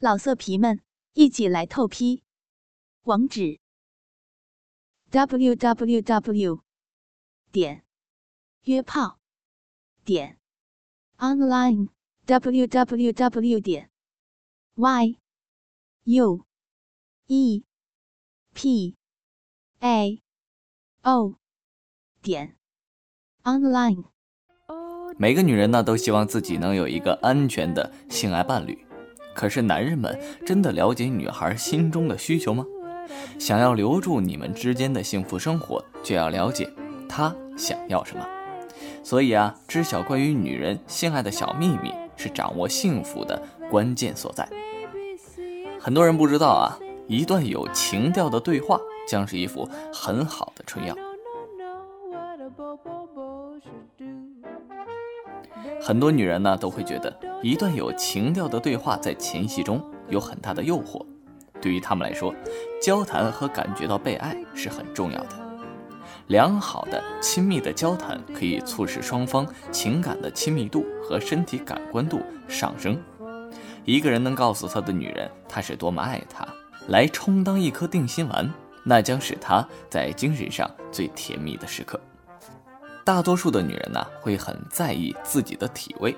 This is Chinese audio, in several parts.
老色皮们，一起来透批！网址：w w w 点约炮点 online w w w 点 y u e p a o 点 online。每个女人呢，都希望自己能有一个安全的性爱伴侣。可是，男人们真的了解女孩心中的需求吗？想要留住你们之间的幸福生活，就要了解她想要什么。所以啊，知晓关于女人性爱的小秘密，是掌握幸福的关键所在。很多人不知道啊，一段有情调的对话，将是一副很好的春药。很多女人呢都会觉得，一段有情调的对话在前戏中有很大的诱惑。对于她们来说，交谈和感觉到被爱是很重要的。良好的亲密的交谈可以促使双方情感的亲密度和身体感官度上升。一个人能告诉他的女人他是多么爱她，来充当一颗定心丸，那将使他在精神上最甜蜜的时刻。大多数的女人呢，会很在意自己的体味，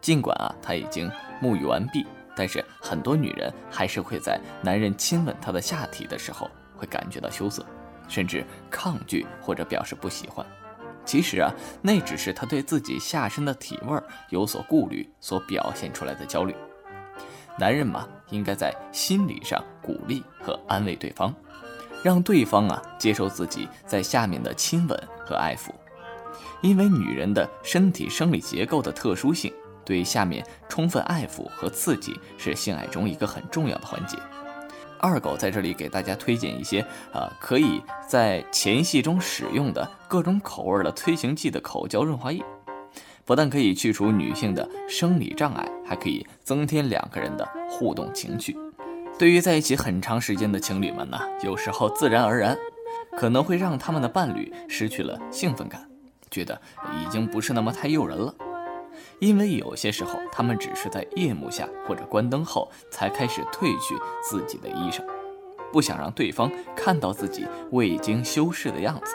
尽管啊，她已经沐浴完毕，但是很多女人还是会在男人亲吻她的下体的时候，会感觉到羞涩，甚至抗拒或者表示不喜欢。其实啊，那只是她对自己下身的体味有所顾虑所表现出来的焦虑。男人嘛，应该在心理上鼓励和安慰对方，让对方啊接受自己在下面的亲吻和爱抚。因为女人的身体生理结构的特殊性，对下面充分爱抚和刺激是性爱中一个很重要的环节。二狗在这里给大家推荐一些啊，可以在前戏中使用的各种口味的催情剂的口交润滑液，不但可以去除女性的生理障碍，还可以增添两个人的互动情趣。对于在一起很长时间的情侣们呢，有时候自然而然可能会让他们的伴侣失去了兴奋感。觉得已经不是那么太诱人了，因为有些时候他们只是在夜幕下或者关灯后才开始褪去自己的衣裳，不想让对方看到自己未经修饰的样子。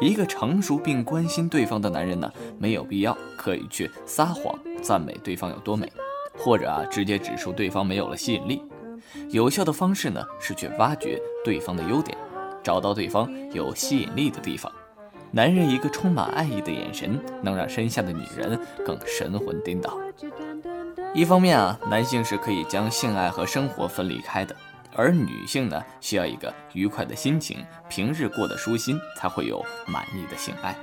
一个成熟并关心对方的男人呢，没有必要刻意去撒谎赞美对方有多美，或者啊直接指出对方没有了吸引力。有效的方式呢是去挖掘对方的优点，找到对方有吸引力的地方。男人一个充满爱意的眼神，能让身下的女人更神魂颠倒。一方面啊，男性是可以将性爱和生活分离开的，而女性呢，需要一个愉快的心情，平日过得舒心，才会有满意的性爱。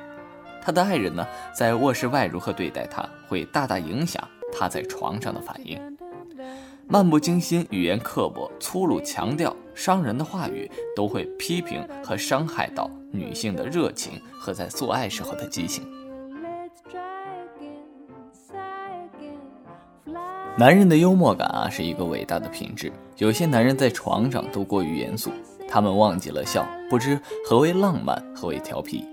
他的爱人呢，在卧室外如何对待他，会大大影响他在床上的反应。漫不经心、语言刻薄、粗鲁、强调、伤人的话语，都会批评和伤害到女性的热情和在做爱时候的激情。男人的幽默感啊，是一个伟大的品质。有些男人在床上都过于严肃，他们忘记了笑，不知何为浪漫，何为调皮。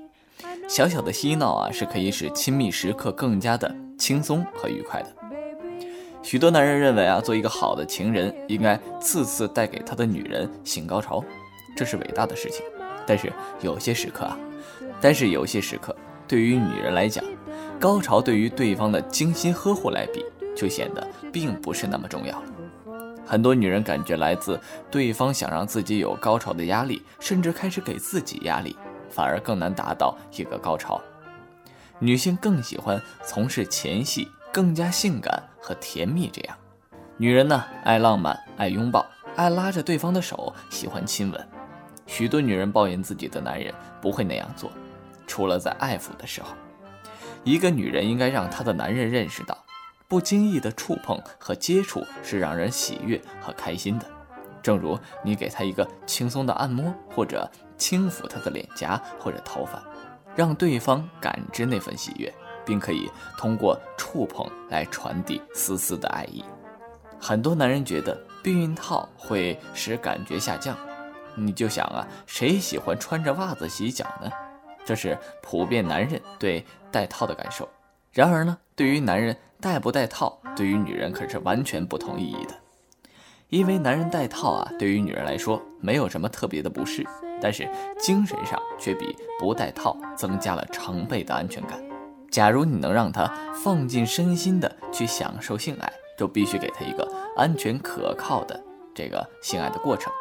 小小的嬉闹啊，是可以使亲密时刻更加的轻松和愉快的。许多男人认为啊，做一个好的情人，应该次次带给他的女人性高潮，这是伟大的事情。但是有些时刻啊，但是有些时刻，对于女人来讲，高潮对于对方的精心呵护来比，就显得并不是那么重要。很多女人感觉来自对方想让自己有高潮的压力，甚至开始给自己压力，反而更难达到一个高潮。女性更喜欢从事前戏。更加性感和甜蜜，这样，女人呢爱浪漫，爱拥抱，爱拉着对方的手，喜欢亲吻。许多女人抱怨自己的男人不会那样做，除了在爱抚的时候。一个女人应该让她的男人认识到，不经意的触碰和接触是让人喜悦和开心的。正如你给他一个轻松的按摩，或者轻抚他的脸颊或者头发，让对方感知那份喜悦。并可以通过触碰来传递丝丝的爱意。很多男人觉得避孕套会使感觉下降，你就想啊，谁喜欢穿着袜子洗脚呢？这是普遍男人对戴套的感受。然而呢，对于男人戴不戴套，对于女人可是完全不同意义的。因为男人戴套啊，对于女人来说没有什么特别的不适，但是精神上却比不戴套增加了成倍的安全感。假如你能让他放尽身心的去享受性爱，就必须给他一个安全可靠的这个性爱的过程，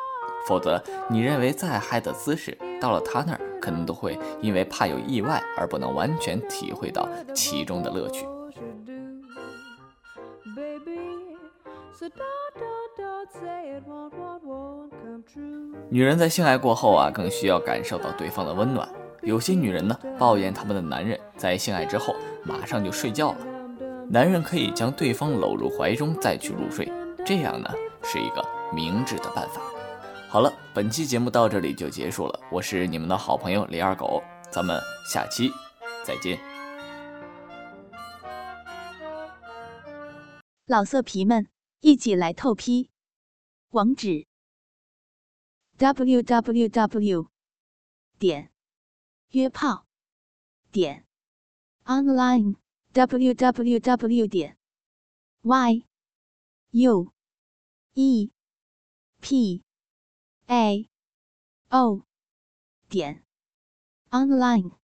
否则你认为再嗨的姿势，到了他那儿可能都会因为怕有意外而不能完全体会到其中的乐趣。女人在性爱过后啊，更需要感受到对方的温暖。有些女人呢，抱怨他们的男人在性爱之后马上就睡觉了。男人可以将对方搂入怀中再去入睡，这样呢是一个明智的办法。好了，本期节目到这里就结束了。我是你们的好朋友李二狗，咱们下期再见。老色皮们，一起来透批！网址：w w w. 点约炮点 online w w w. 点 y u e p a. O. 点。Online。